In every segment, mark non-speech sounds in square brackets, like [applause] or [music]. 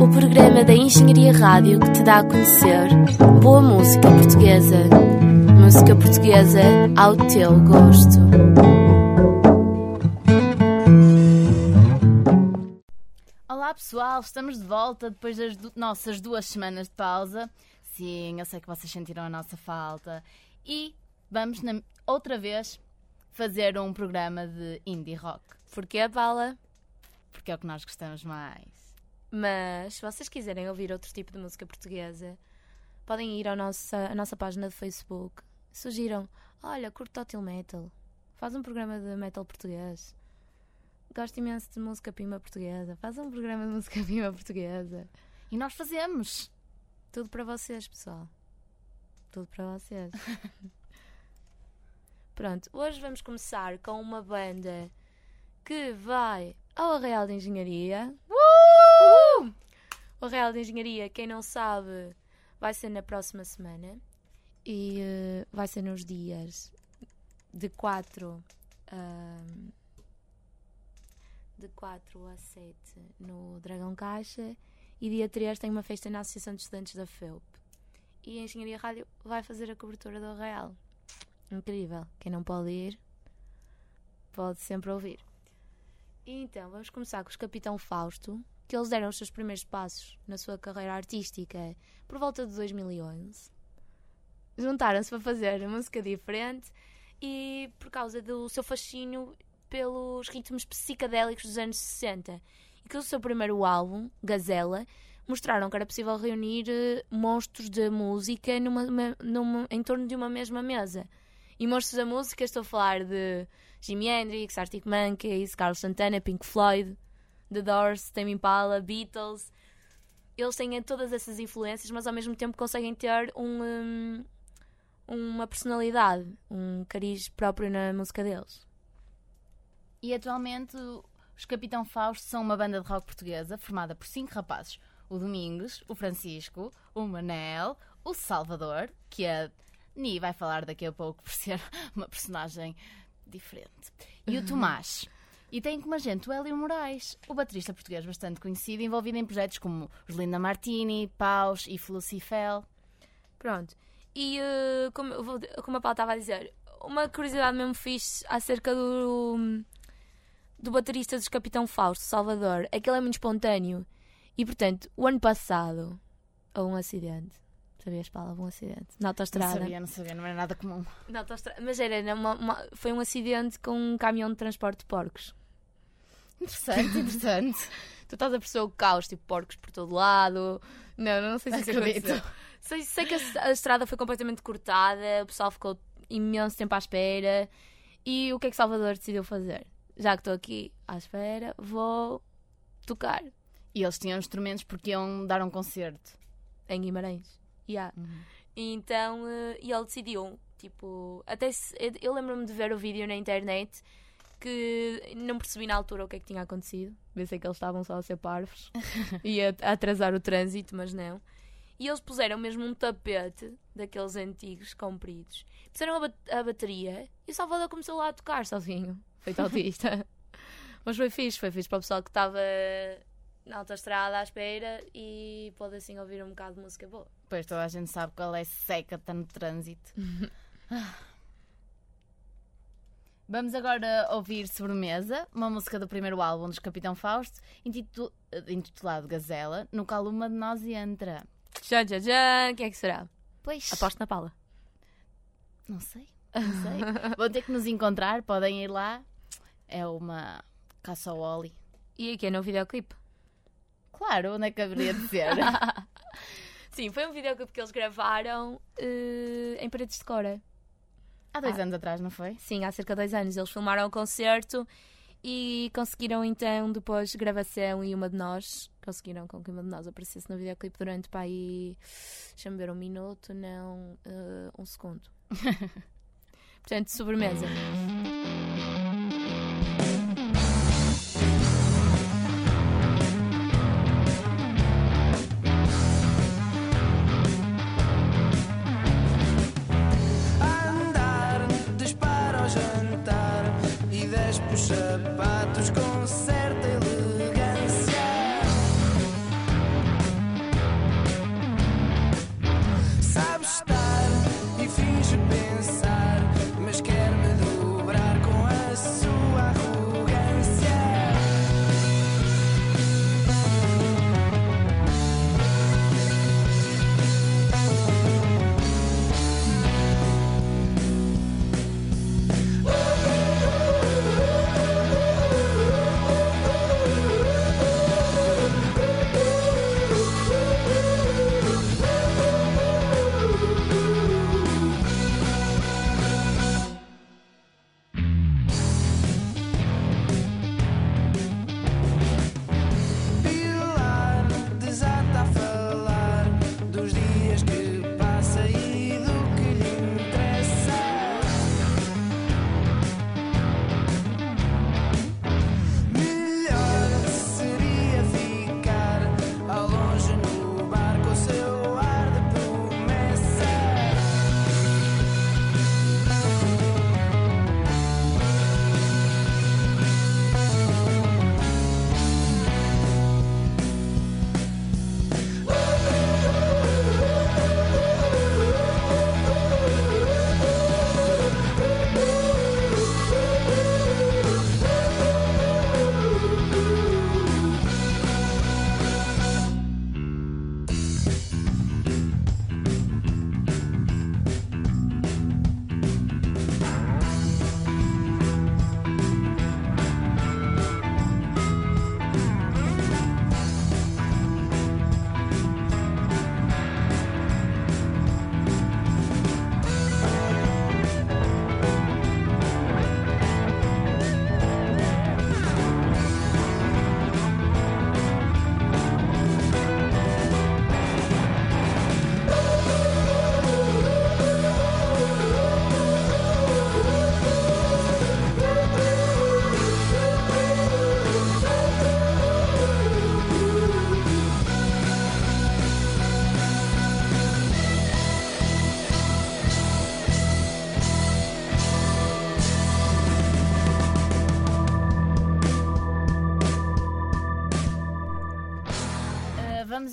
o programa da Engenharia Rádio que te dá a conhecer boa música portuguesa. Música portuguesa ao teu gosto. Olá pessoal, estamos de volta depois das du nossas duas semanas de pausa. Sim, eu sei que vocês sentiram a nossa falta. E vamos outra vez fazer um programa de indie rock. Porquê, Paula? Porque é o que nós gostamos mais. Mas se vocês quiserem ouvir outro tipo de música portuguesa, podem ir à nossa, à nossa página de Facebook. Sugiram, olha, curto Total Metal. Faz um programa de metal português. Gosto imenso de música pima portuguesa. Faz um programa de música [laughs] pima portuguesa. E nós fazemos. Tudo para vocês, pessoal. Tudo para vocês. [laughs] Pronto, hoje vamos começar com uma banda que vai ao Arreal de Engenharia. Uh! O Arreal de Engenharia, quem não sabe, vai ser na próxima semana e uh, vai ser nos dias de 4 uh, de 4 a 7 no Dragão Caixa e dia 3 tem uma festa na Associação de Estudantes da FEUP. E a Engenharia Rádio vai fazer a cobertura do Arreal. Incrível. Quem não pode ir, pode sempre ouvir. E então, vamos começar com os Capitão Fausto, que eles deram os seus primeiros passos na sua carreira artística por volta de 2011. Juntaram-se para fazer música diferente e por causa do seu fascínio pelos ritmos psicadélicos dos anos 60 e que o seu primeiro álbum, Gazela, mostraram que era possível reunir uh, monstros da música numa, numa, em torno de uma mesma mesa. E monstros da música, estou a falar de Jimi Hendrix, Arctic Monkeys, Carlos Santana, Pink Floyd, The Doors, Tame Impala, Beatles. Eles têm todas essas influências, mas ao mesmo tempo conseguem ter um, um, uma personalidade, um cariz próprio na música deles. E atualmente os Capitão Fausto são uma banda de rock portuguesa formada por cinco rapazes: o Domingos, o Francisco, o Manel, o Salvador, que a Ni vai falar daqui a pouco por ser [laughs] uma personagem diferente, e o Tomás. E tem como agente o Hélio Moraes, o baterista português bastante conhecido, envolvido em projetos como os Linda Martini, Paus e Felucifel. Pronto. E uh, como, como a Paula estava a dizer, uma curiosidade mesmo fixe acerca do, do baterista dos Capitão Fausto, Salvador, é que ele é muito espontâneo. E portanto, o ano passado, houve um acidente. Sabias, Paula, um acidente na autostrada. Não sabia, não sabia, não era nada comum. Na autostrada, mas era uma, uma, foi um acidente com um caminhão de transporte de porcos. Interessante, interessante. [laughs] tu estás a perceber o caos, tipo porcos por todo lado. Não, não sei se isso aconteceu. Sei, sei que a, a estrada foi completamente cortada, o pessoal ficou imenso tempo à espera. E o que é que Salvador decidiu fazer? Já que estou aqui à espera, vou tocar. E eles tinham instrumentos porque iam dar um concerto. Em Guimarães. Yeah. Uhum. Então, uh, e ele decidiu, tipo, até se, eu lembro-me de ver o vídeo na internet que não percebi na altura o que é que tinha acontecido. Pensei que eles estavam só a ser parvos [laughs] e a, a atrasar o trânsito, mas não. E eles puseram mesmo um tapete daqueles antigos compridos. Puseram a, ba a bateria e o Salvador começou lá a tocar sozinho, feito autista. [laughs] mas foi fixe, foi fixe para o pessoal que estava na autostrada à espera e pode assim ouvir um bocado de música boa. Pois toda a gente sabe que ela é seca, está no trânsito. [laughs] Vamos agora ouvir Sobremesa, uma música do primeiro álbum dos Capitão Fausto, intitulado Gazela, no qual uma de nós entra. Já, já, já, quem é que será? Pois. Aposto na Paula. Não sei, não sei. [laughs] Vão ter que nos encontrar, podem ir lá. É uma caça ao Oli. E aqui é no videoclipe? Claro, onde é que haveria de ser? [laughs] Sim, foi um videoclipe que eles gravaram uh, em Paredes de Cora. Há dois ah. anos atrás, não foi? Sim, há cerca de dois anos. Eles filmaram o concerto e conseguiram então, depois gravação e uma de nós, conseguiram com que uma de nós aparecesse no videoclipe durante para aí, deixa-me ver, um minuto, não, uh, um segundo. [laughs] Portanto, sobremesa.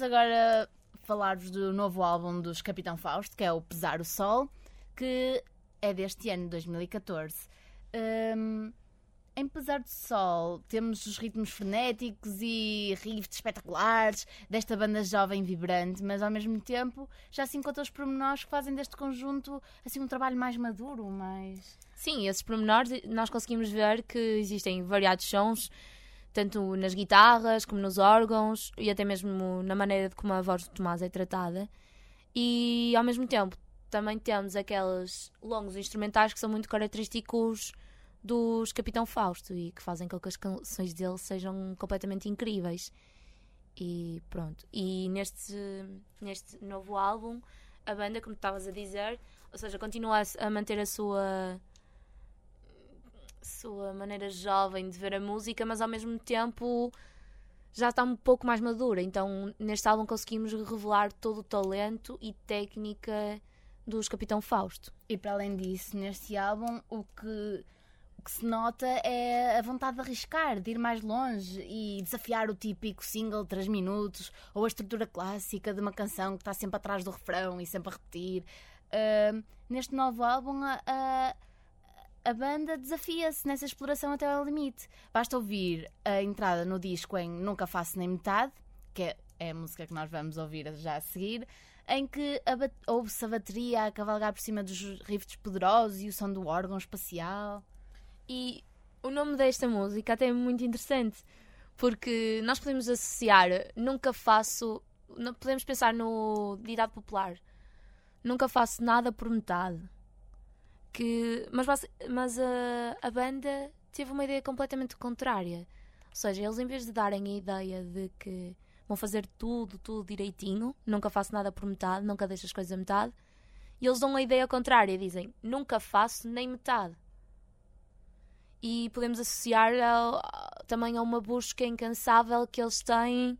Vamos agora falar-vos do novo álbum dos Capitão Fausto, que é o Pesar o Sol, que é deste ano, 2014. Um, em Pesar do Sol temos os ritmos frenéticos e riffs espetaculares desta banda jovem vibrante, mas ao mesmo tempo já se encontra os pormenores que fazem deste conjunto assim um trabalho mais maduro, mais... Sim, esses pormenores nós conseguimos ver que existem variados sons, tanto nas guitarras como nos órgãos e até mesmo na maneira de como a voz do Tomás é tratada. E ao mesmo tempo também temos aqueles longos instrumentais que são muito característicos dos Capitão Fausto e que fazem com que as canções dele sejam completamente incríveis. E pronto. E neste, neste novo álbum, a banda, como estavas a dizer, ou seja, continua a, manter a sua sua maneira jovem de ver a música, mas ao mesmo tempo já está um pouco mais madura. Então, neste álbum conseguimos revelar todo o talento e técnica dos Capitão Fausto. E para além disso, neste álbum, o que, o que se nota é a vontade de arriscar, de ir mais longe e desafiar o típico single de 3 minutos ou a estrutura clássica de uma canção que está sempre atrás do refrão e sempre a repetir. Uh, neste novo álbum, a, a, a banda desafia-se nessa exploração até ao limite. Basta ouvir a entrada no disco em Nunca Faço Nem Metade, que é, é a música que nós vamos ouvir já a seguir, em que ouve-se a bateria a cavalgar por cima dos riffs poderosos e o som do órgão espacial. E o nome desta música até é muito interessante, porque nós podemos associar nunca faço. Podemos pensar no ditado popular: nunca faço nada por metade. Que, mas mas a, a banda teve uma ideia completamente contrária. Ou seja, eles em vez de darem a ideia de que vão fazer tudo, tudo direitinho, nunca faço nada por metade, nunca deixo as coisas a metade, e eles dão a ideia contrária, dizem nunca faço nem metade e podemos associar ao- também a uma busca incansável que eles têm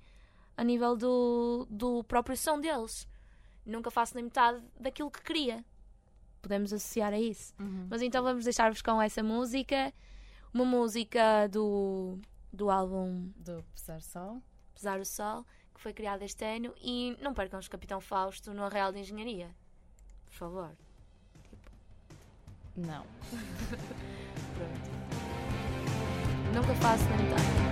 a nível do, do próprio som deles. Nunca faço nem metade daquilo que queria. Podemos associar a isso. Mas então vamos deixar-vos com essa música. uma música do, do álbum Do Pesar Sol. Pesar o Sol, que foi criado este ano. E não percam os Capitão Fausto no Real de Engenharia. Por favor. Não. [laughs] Pronto. Nunca faço nem tanto.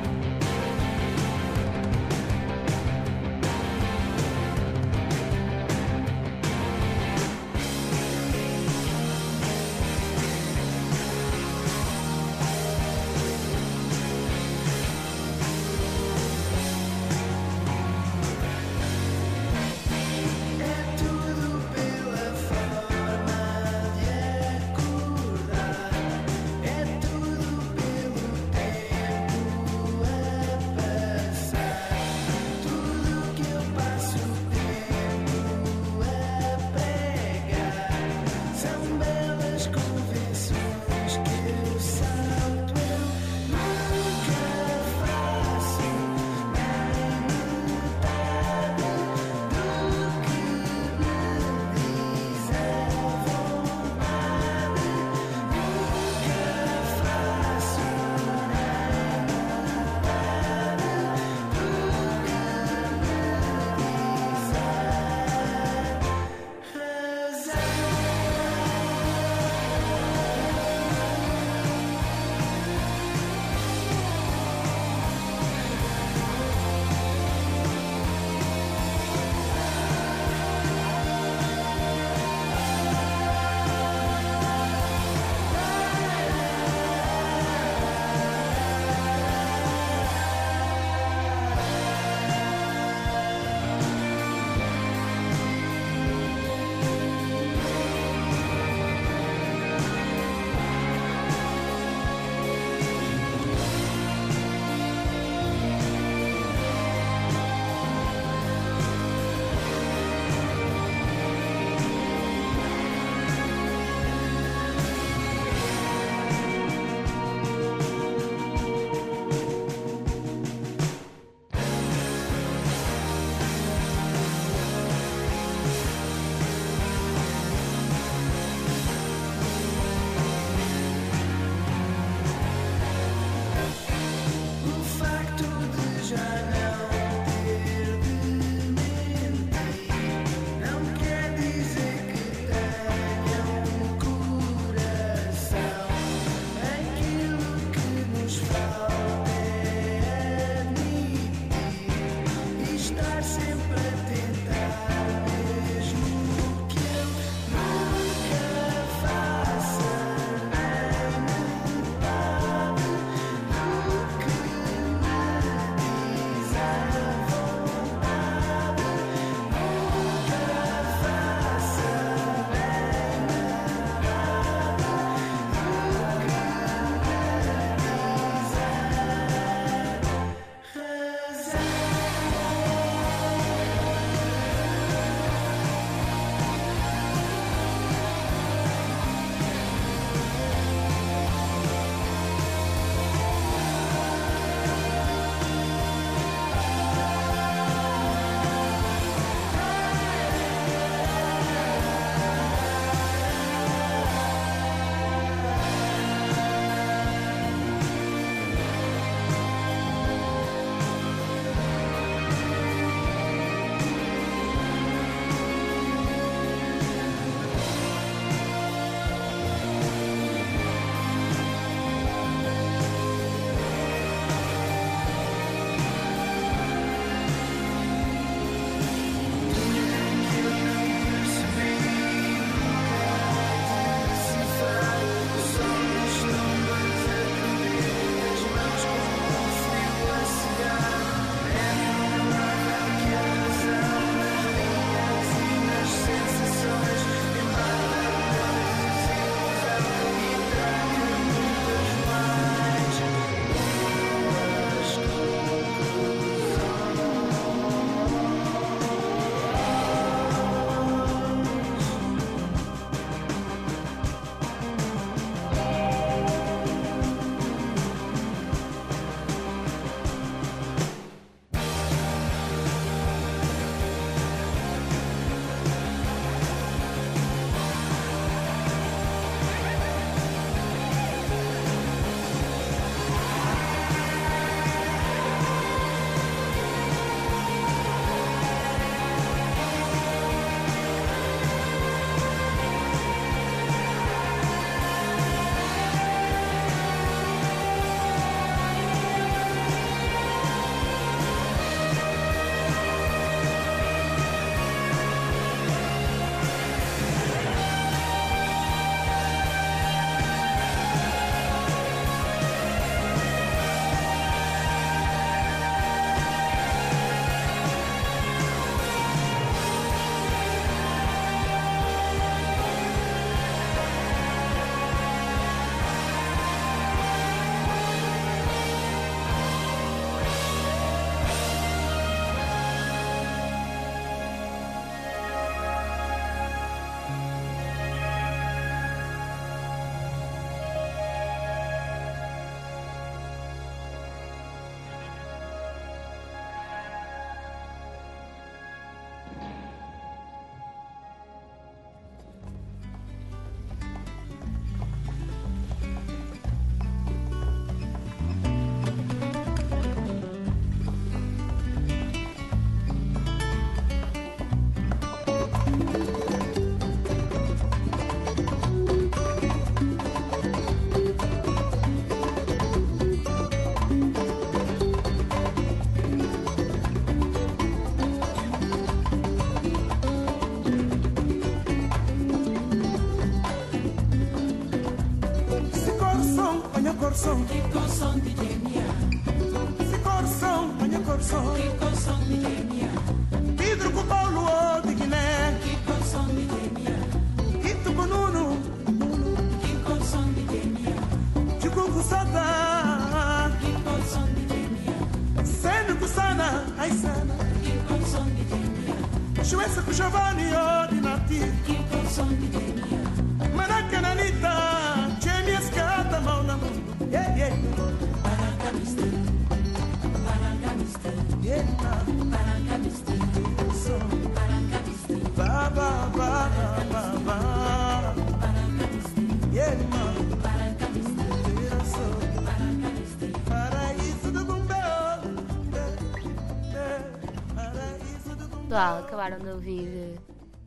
Pessoal, acabaram de ouvir eh,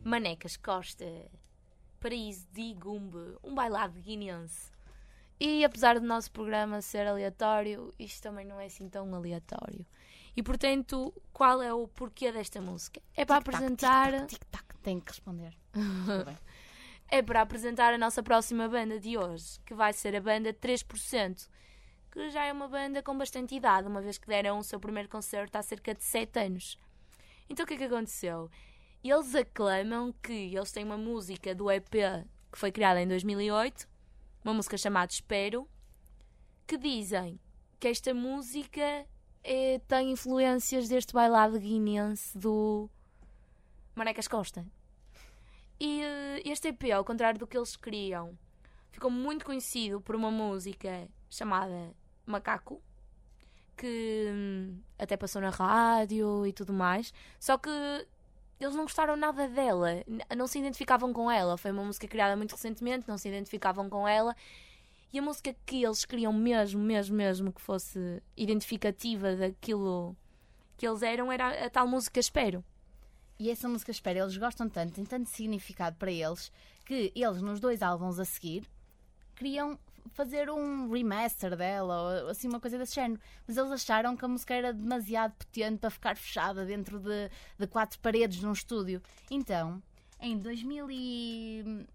Manecas Costa, Paraíso de Gumbe, um bailado guineense. E apesar do nosso programa ser aleatório, isto também não é assim tão aleatório. E portanto, qual é o porquê desta música? É para apresentar. Tic-tac, tenho que responder. [laughs] É para apresentar a nossa próxima banda de hoje, que vai ser a banda 3%, que já é uma banda com bastante idade, uma vez que deram o seu primeiro concerto há cerca de 7 anos. Então o que é que aconteceu? Eles aclamam que eles têm uma música do EP que foi criada em 2008, uma música chamada Espero, que dizem que esta música eh, tem influências deste bailado guinense do Manecas Costa. E eh, este EP, ao contrário do que eles queriam, ficou muito conhecido por uma música chamada Macaco, que até passou na rádio e tudo mais. Só que eles não gostaram nada dela, não se identificavam com ela. Foi uma música criada muito recentemente, não se identificavam com ela. E a música que eles queriam mesmo, mesmo, mesmo que fosse identificativa daquilo que eles eram era a tal música Espero. E essa música Espera, eles gostam tanto, tem tanto significado para eles, que eles nos dois álbuns a seguir queriam fazer um remaster dela, ou assim uma coisa desse género. Mas eles acharam que a música era demasiado potente para ficar fechada dentro de, de quatro paredes num estúdio. Então, em 2000 e...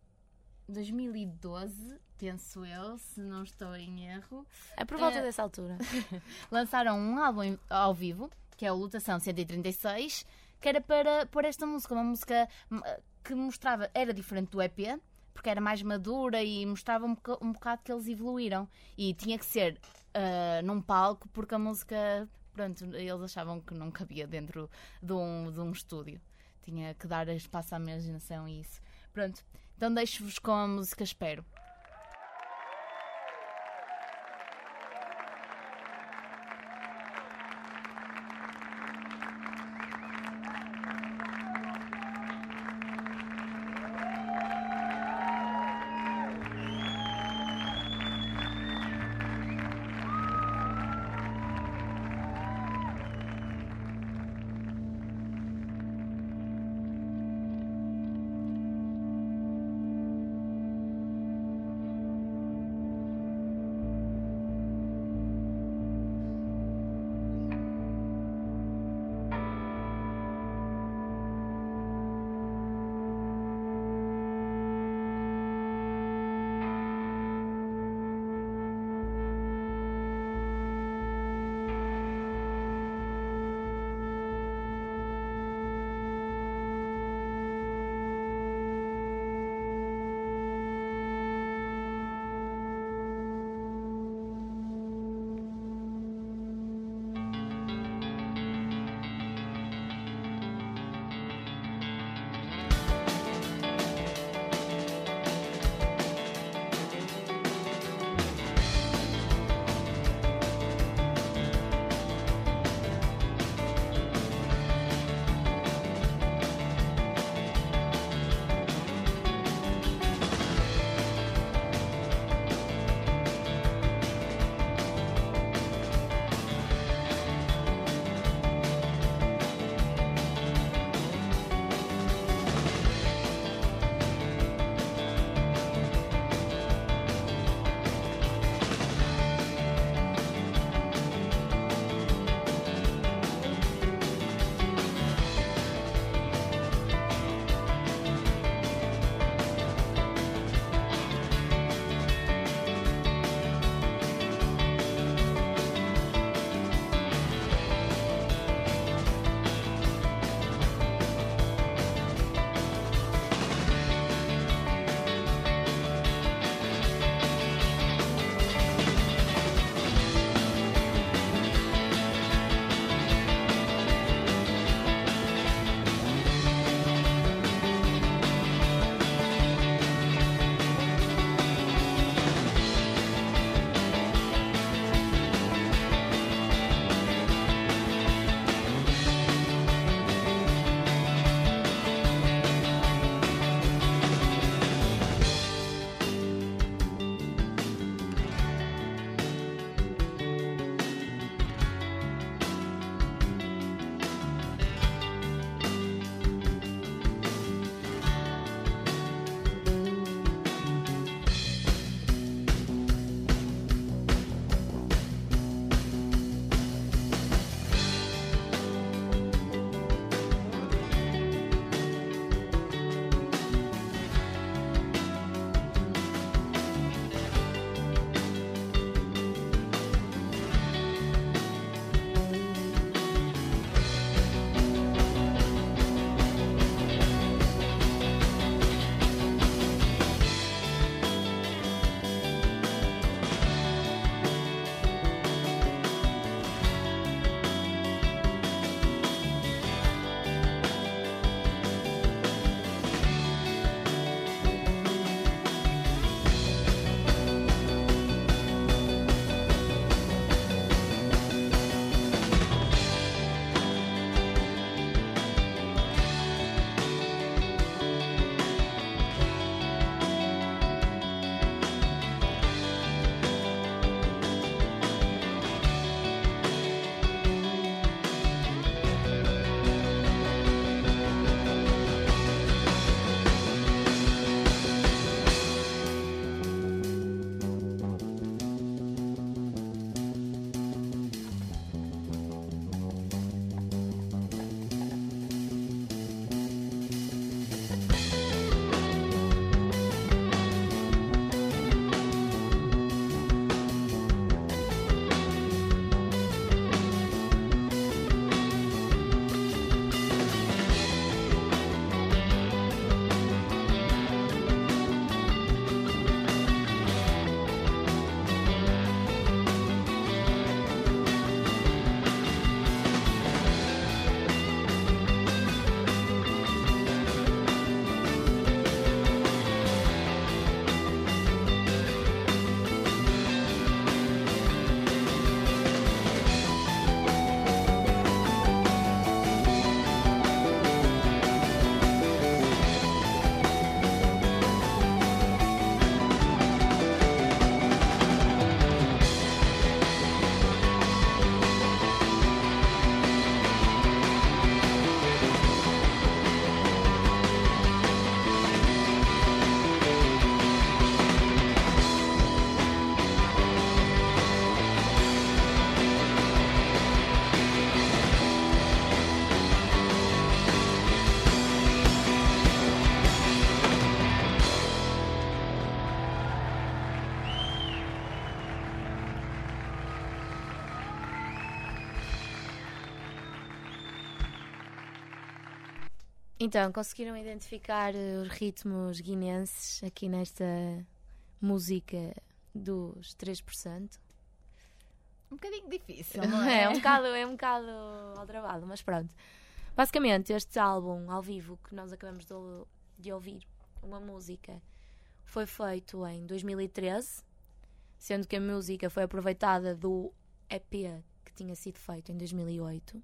2012, penso eu, se não estou em erro, É por volta É. dessa altura. [laughs] lançaram um álbum ao vivo, que é o Lutação 136, que era para pôr esta música, uma música hum, que mostrava, era diferente do EP, porque era mais madura e mostrava um, boca- um bocado que eles evoluíram. E tinha que ser ah, num palco, porque a música, pronto, eles achavam que não cabia dentro de um, de um estúdio. Tinha que dar espaço à imaginação e isso. Pronto, então deixo-vos com a música. Espero Então, conseguiram identificar eh, os ritmos guinenses aqui nesta música dos 3%? Um bocadinho difícil, [laughs] não é? É um bocado, é um bocado aldrabado, mas pronto. Basicamente, este álbum ao vivo que nós acabamos de, de ouvir, uma música, foi feito em 2013, sendo que a música foi aproveitada do EP que tinha sido feito em 2008.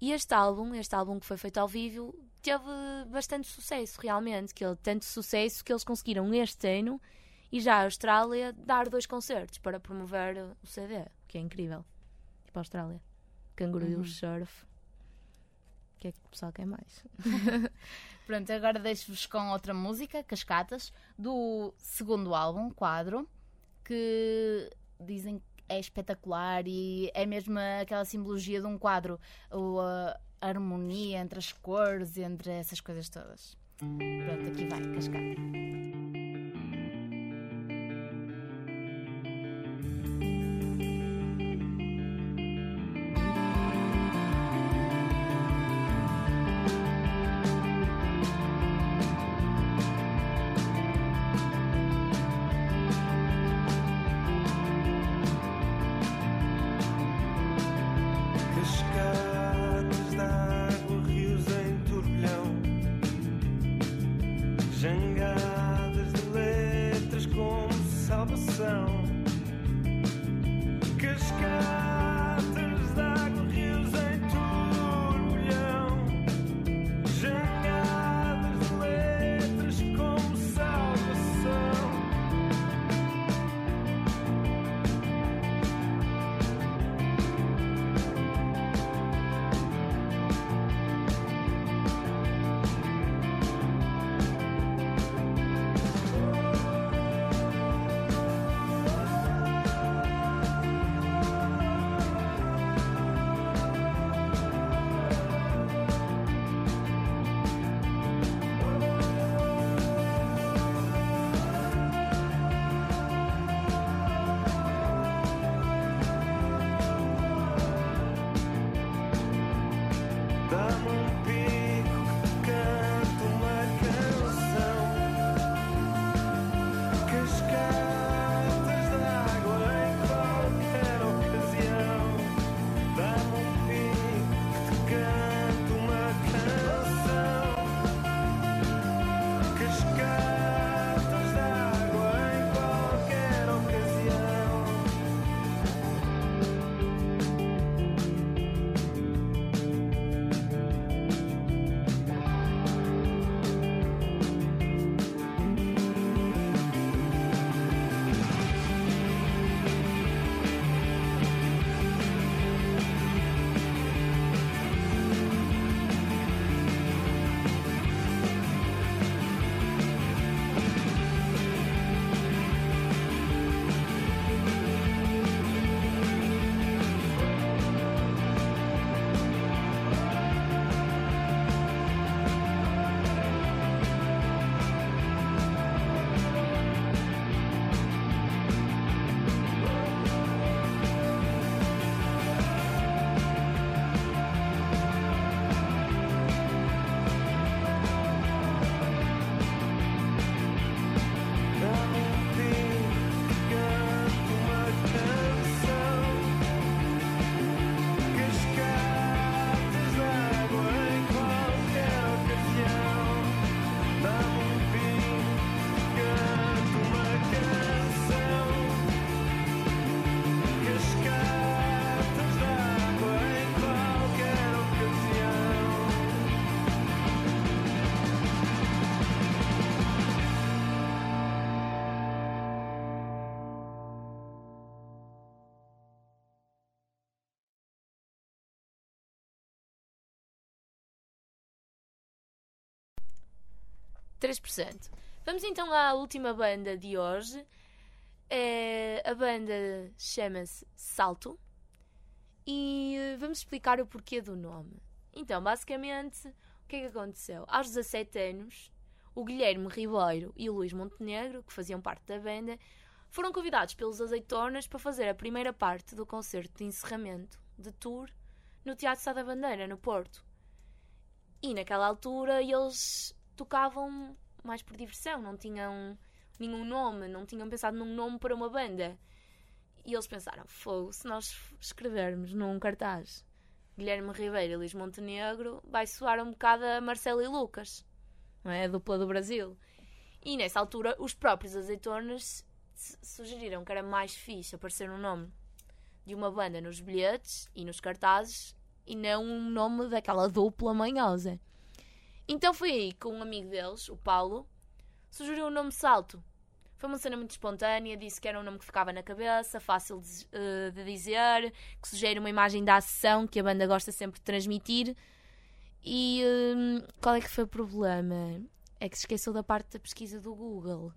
E este álbum, este álbum que foi feito ao vivo, teve bastante sucesso, realmente. Que ele, tanto sucesso que eles conseguiram este ano e já a Austrália dar dois concertos para promover o CD, o que é incrível. Tipo a Austrália. Canguru Uhum. surf. O que é que o pessoal quer mais? [laughs] [laughs] Pronto, agora deixo-vos com outra música, Cascatas, do segundo álbum, Quadro, que dizem que é espetacular e é mesmo aquela simbologia de um quadro, a harmonia entre as cores, entre essas coisas todas. Pronto, aqui vai, Cascata. 3%. Vamos então à última banda de hoje. É, a banda chama-se Salto e eh, vamos explicar o porquê do nome. Então, basicamente, o que é que aconteceu? Aos 17 anos, o Guilherme Ribeiro e o Luís Montenegro, que faziam parte da banda, foram convidados pelos Azeitonas para fazer a primeira parte do concerto de encerramento de tour no Teatro Sá da Bandeira, no Porto. E naquela altura eles tocavam mais por diversão, não tinham nenhum nome, não tinham pensado num nome para uma banda. E eles pensaram: fogo, se nós escrevermos num cartaz Guilherme Ribeiro e Luís Montenegro, vai soar um bocado a Marcelo e Lucas, não é? A dupla do Brasil. E nessa altura, os próprios azeitonas sugeriram que era mais fixe aparecer um nome de uma banda nos bilhetes e nos cartazes e não um nome daquela dupla manhosa. Então foi aí que um amigo deles, o Paulo, sugeriu o nome Salto. Foi uma cena muito espontânea, disse que era um nome que ficava na cabeça, fácil de, eh, de dizer, que sugere uma imagem da ação que a banda gosta sempre de transmitir. E hum, qual é que foi o problema? É que se esqueceu da parte da pesquisa do Google.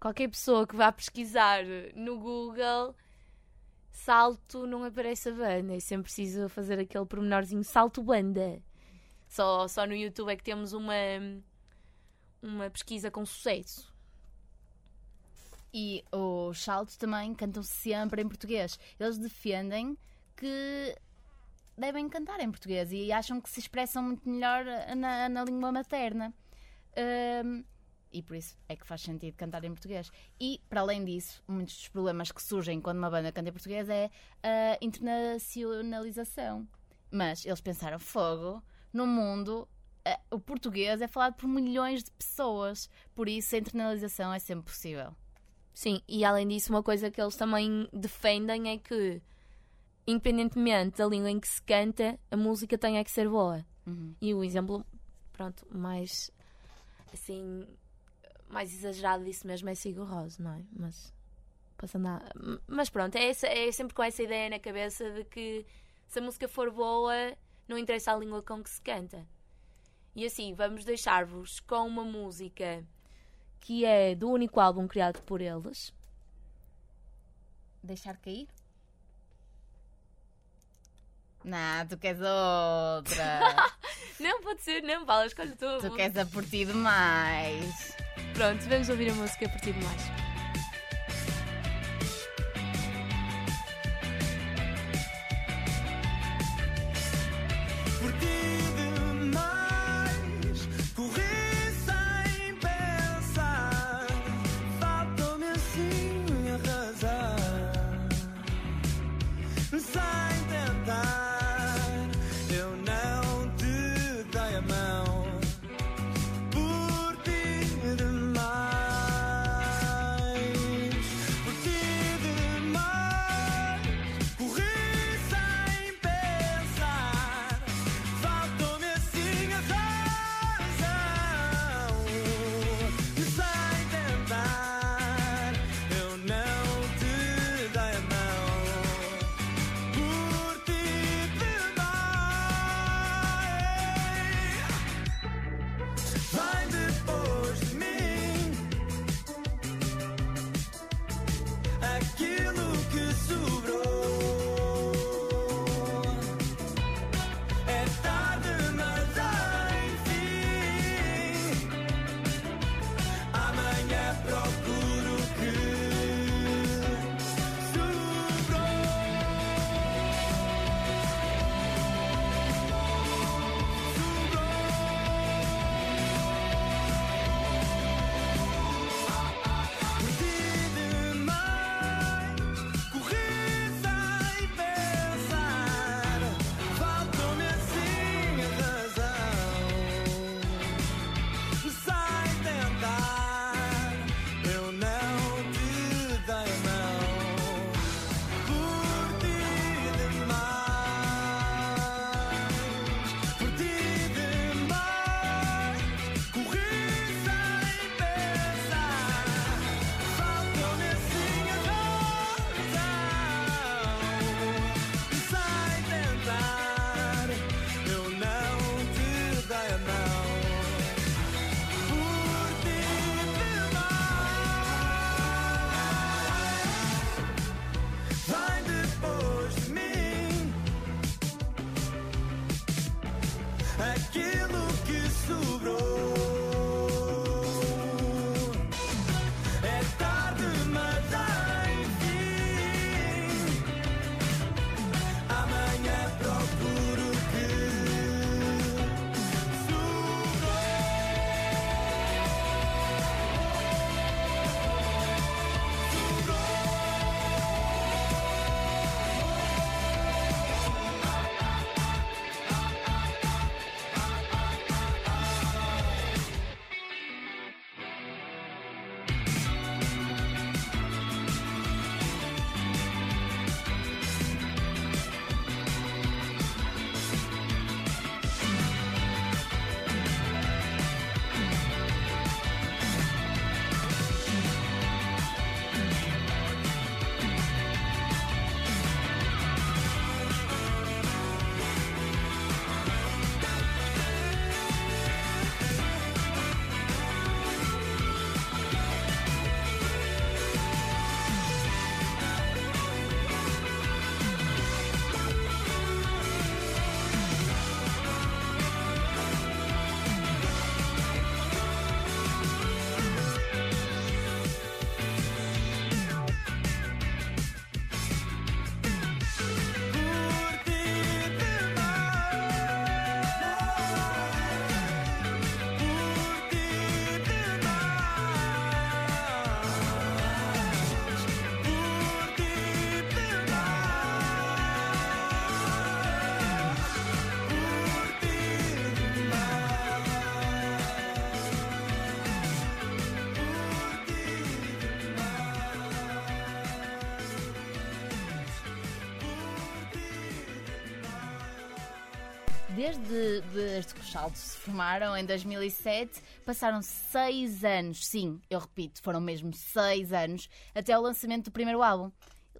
Qualquer pessoa que vá pesquisar no Google, salto não aparece a banda. É sempre preciso fazer aquele pormenorzinho salto banda. Só, só no YouTube é que temos uma, uma pesquisa com sucesso. E os saltos também cantam sempre em português. Eles defendem que devem cantar em português e acham que se expressam muito melhor na, na língua materna. Hum, e por isso é que faz sentido cantar em português. E, para além disso, muitos dos problemas que surgem quando uma banda canta em português é a internacionalização. Mas eles pensaram: fogo, no mundo, eh, o português é falado por milhões de pessoas. Por isso, a internalização é sempre possível. Sim, e além disso, uma coisa que eles também defendem é que, independentemente da língua em que se canta, a música tem é que ser boa. E o exemplo, pronto, mais assim, mais exagerado disso mesmo é Sigur Rós, não é? Mas, passando a... Mas pronto, é, é sempre com essa ideia na cabeça de que se a música for boa, não interessa a língua com que se canta. E assim, vamos deixar-vos com uma música que é do único álbum criado por eles. Deixar cair? Não, tu queres outra. [laughs] Não, pode ser, não, Paula, escolhe tu. tu queres a por ti demais. Pronto, vamos ouvir a música a partir de mais. Desde, que os saltos se formaram em 2007, passaram seis anos, sim, eu repito, foram mesmo seis anos, até o lançamento do primeiro álbum.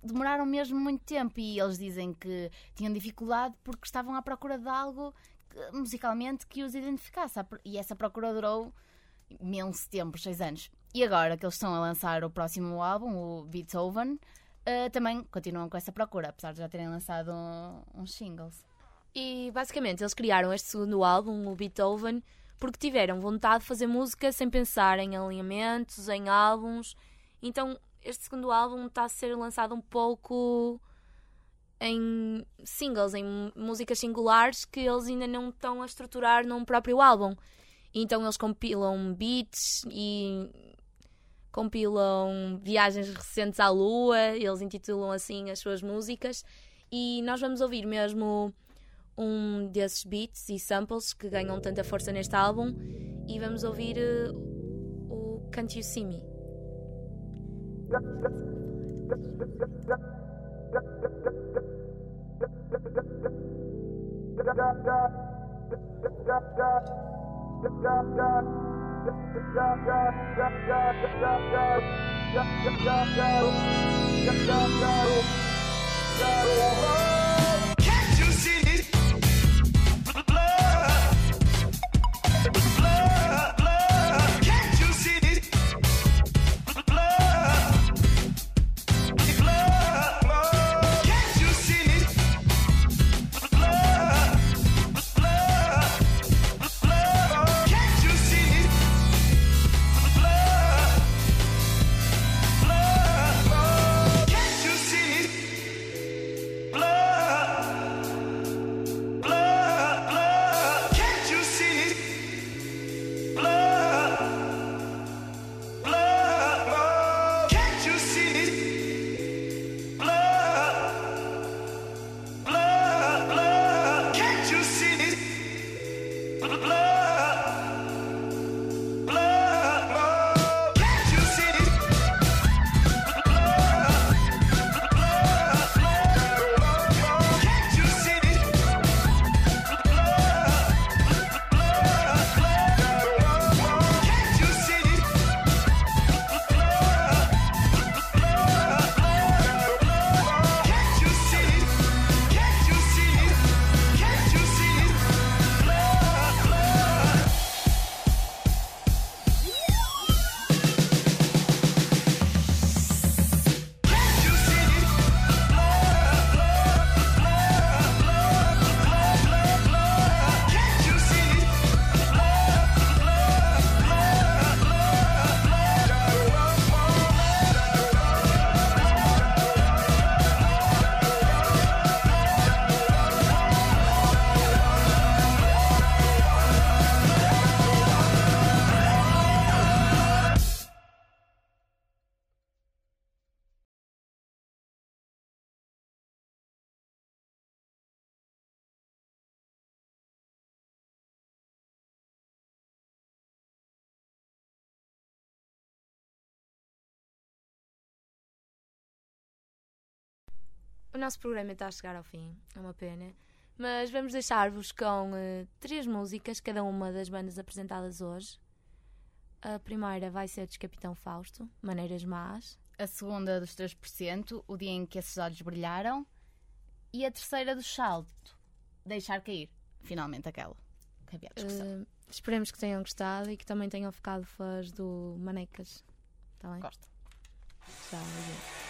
Demoraram mesmo muito tempo e eles dizem que tinham dificuldade porque estavam à procura de algo que, musicalmente que os identificasse. E essa procura durou imenso tempo, seis anos. E agora que eles estão a lançar o próximo álbum, o Beethoven, eh, também continuam com essa procura, apesar de já terem lançado um- uns singles. E basicamente eles criaram este segundo álbum, o Beethoven, porque tiveram vontade de fazer música sem pensar em alinhamentos, em álbuns. Então este segundo álbum está a ser lançado um pouco em singles, em músicas singulares que eles ainda não estão a estruturar num próprio álbum. Então eles compilam beats e compilam viagens recentes à Lua, eles intitulam assim as suas músicas. E nós vamos ouvir mesmo um desses beats e samples que ganham tanta força neste álbum e vamos ouvir eh, o Can't You See Me. O nosso programa está a chegar ao fim, é uma pena. Mas vamos deixar-vos com eh, três músicas, cada uma das bandas apresentadas hoje. A primeira vai ser dos Capitão Fausto, Maneiras Más. A segunda dos 3%, o dia em que esses olhos brilharam. E a terceira do salto, deixar cair. Finalmente aquela. Que havia discussão. Eh, esperemos que tenham gostado e que também tenham ficado fãs do Manecas. Está bem? Gosto. Tchau,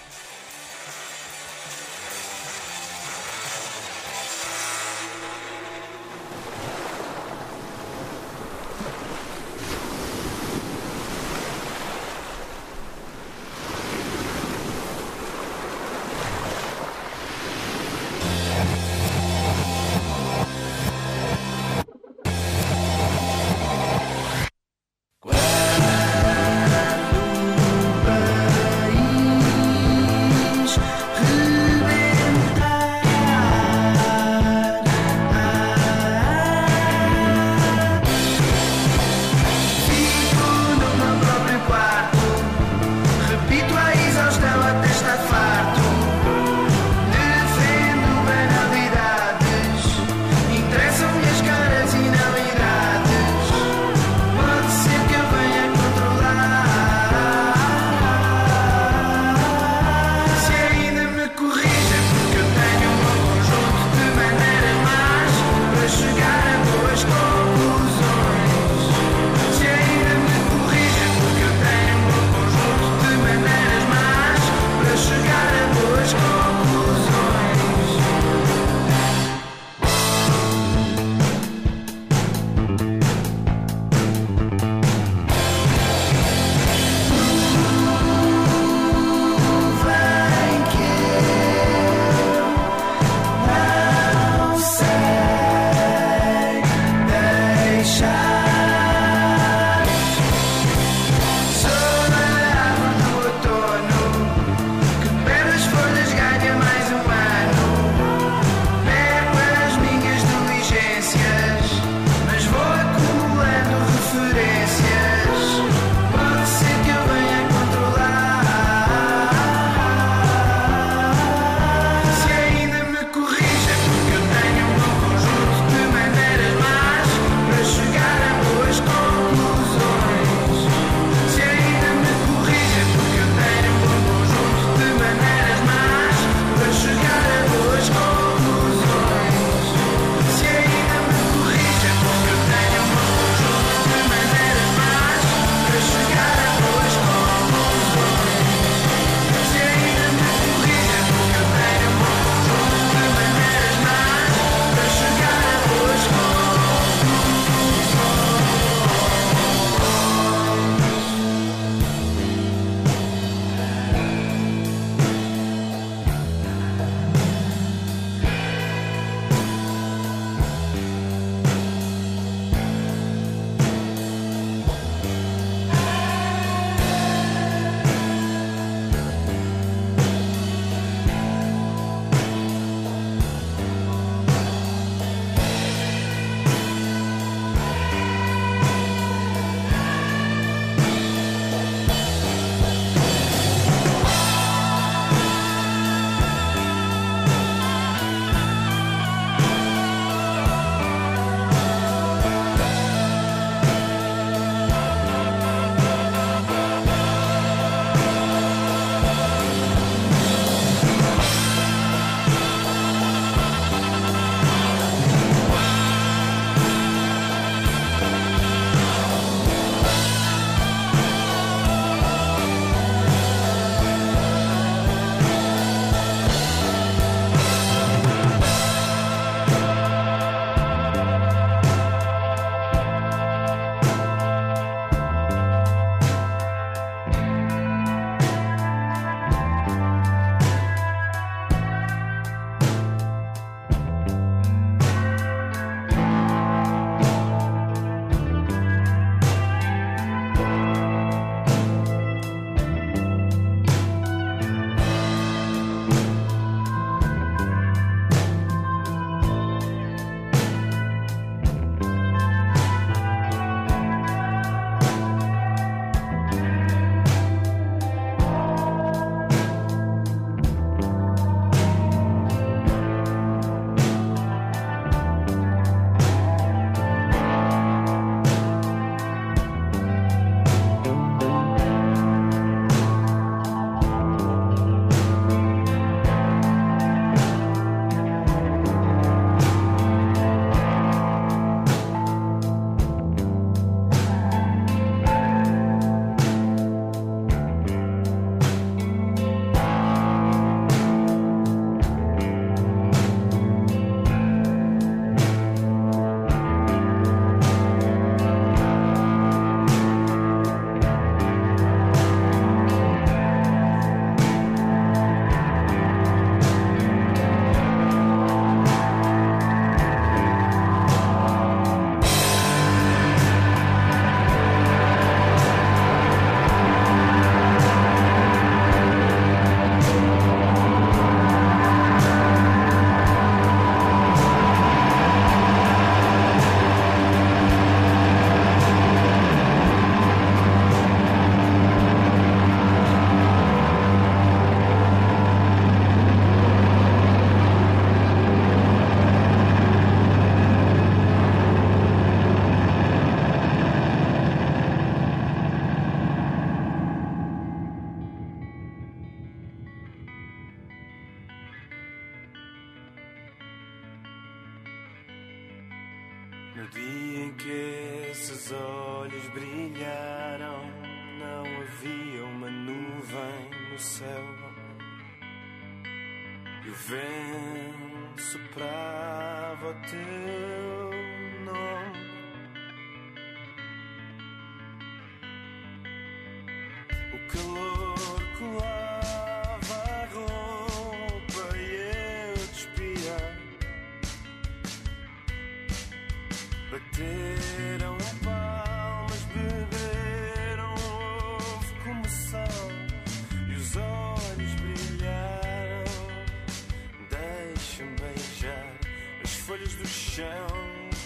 chão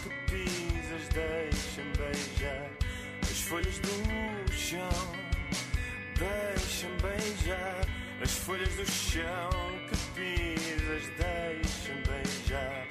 que pisas deixa-me beijar. As folhas do chão deixa-me beijar. As folhas do chão que pisas deixa-me beijar.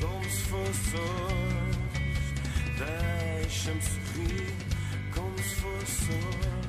como se fosse hoje. Deixa-me sorrir como se fosse hoje.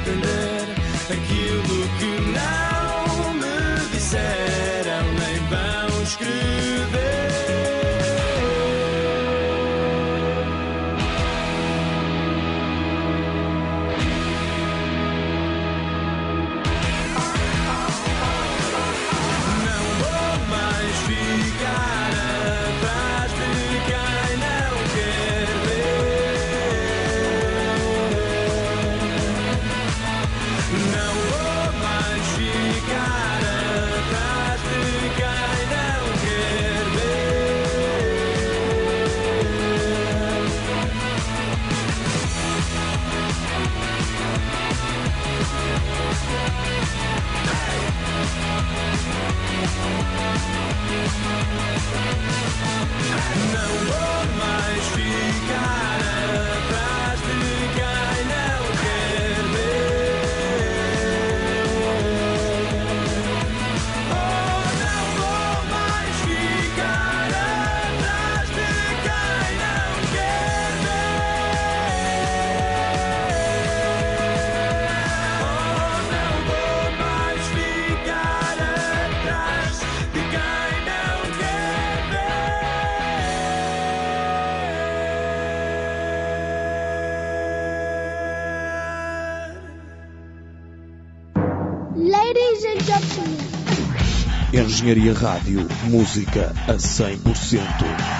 internet aquilo Engenharia Rádio, música a 100%.